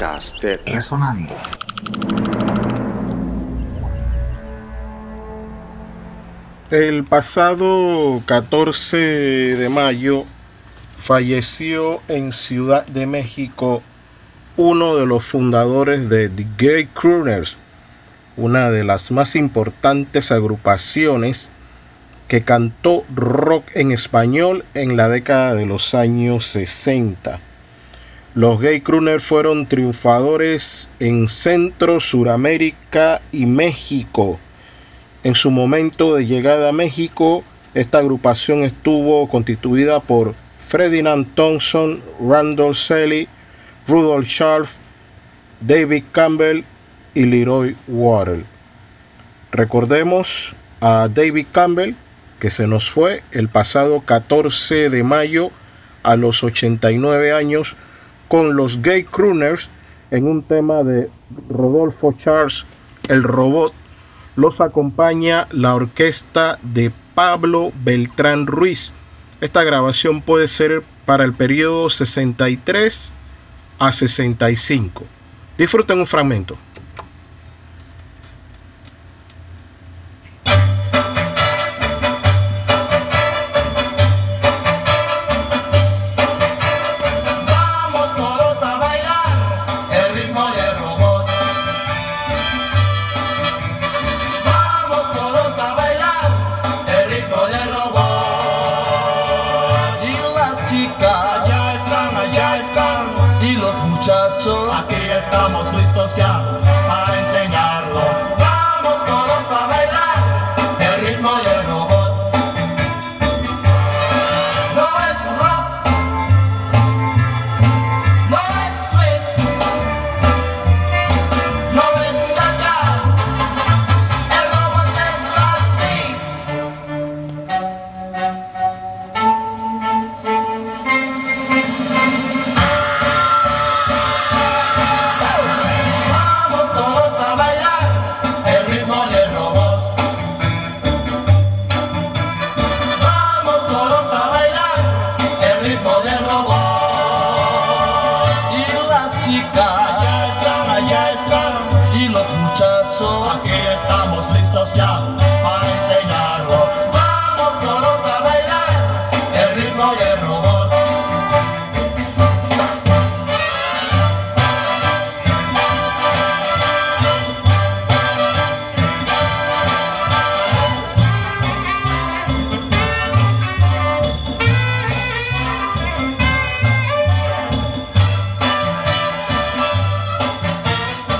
podcast de Resonando. El pasado 14 de mayo falleció en Ciudad de México uno de los fundadores de The Gay Crooners, una de las más importantes agrupaciones que cantó rock en español en la década de los años 60. Los Gay Crooners fueron triunfadores en Centro, Suramérica y México. En su momento de llegada a México, esta agrupación estuvo constituida por Ferdinand Thompson, Randall Selly, Rudolph Scharf, David Campbell y Leroy Waddell. Recordemos a David Campbell, que se nos fue el pasado 14 de mayo a los 89 años con los Gay Crooners en un tema de Rodolfo Charles, El Robot. Los acompaña la orquesta de Pablo Beltrán Ruiz. Esta grabación puede ser para el periodo 63 a 65. Disfruten un fragmento. Aquí estamos listos ya. las chicas. Allá están, allá están. Y los muchachos. Aquí estamos listos ya.